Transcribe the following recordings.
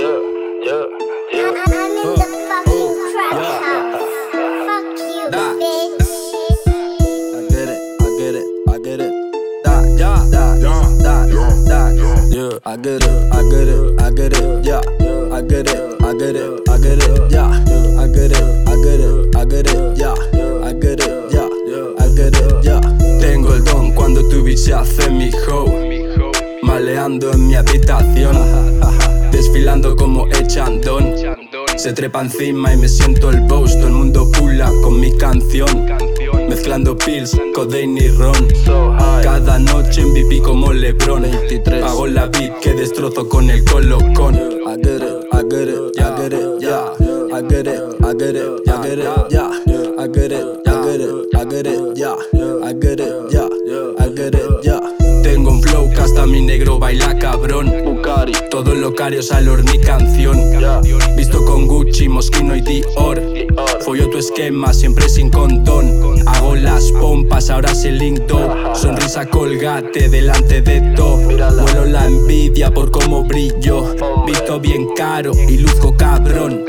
I get it, I get it, I get it. Da, yeah. I get it, I get it, I get it, yeah. I get it, I get it, I get it, yeah. I get it, I get it, I get it, yeah. I get it, yeah, I get it, yeah. Tengo el don cuando tu bitch se hace mi hoe, maleando en mi habitación desfilando como echandón. Se trepa encima y me siento el boss. Todo el mundo pula con mi canción. Mezclando pills, codeine y ron. Cada noche en VIP como Lebron. Hago la beat que destrozo con el colocón. I get it, I get it, I get it, yeah. I get it, I get it, I get it, yeah. I get it, I get it, I get it, yeah. I get it, yeah. I get it, yeah. Tengo un flow que hasta mi negro baila cabrón. Todos locarios al horno mi canción. Visto con Gucci, Moschino y Dior. Follo tu esquema, siempre sin condón. Hago las pompas, ahora se lindo. Sonrisa colgate delante de todo. Vuelo la envidia por cómo brillo. Visto bien caro y luzco cabrón.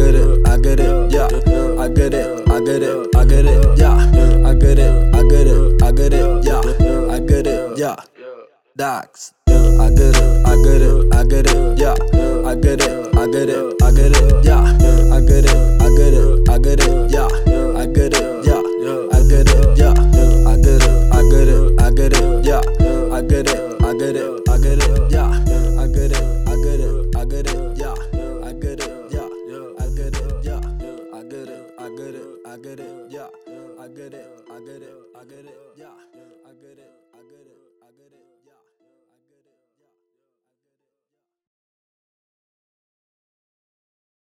Get it, I get it, yeah. I get it, I get it, I get it, yeah. I get it, I get it, I get it, yeah. I get it, yeah. Dax. I get it, I get it, I get it, yeah. I get it, I get it, I get it, yeah. I get it, I get it, I get it, yeah. I get it, yeah. I get it, yeah. I get it, I get it, I get it, yeah. I get it, I get it, I get it, yeah. I get it, I get it, I get it, I get it, I get it, yeah. I get it, I get it, I get it, yeah.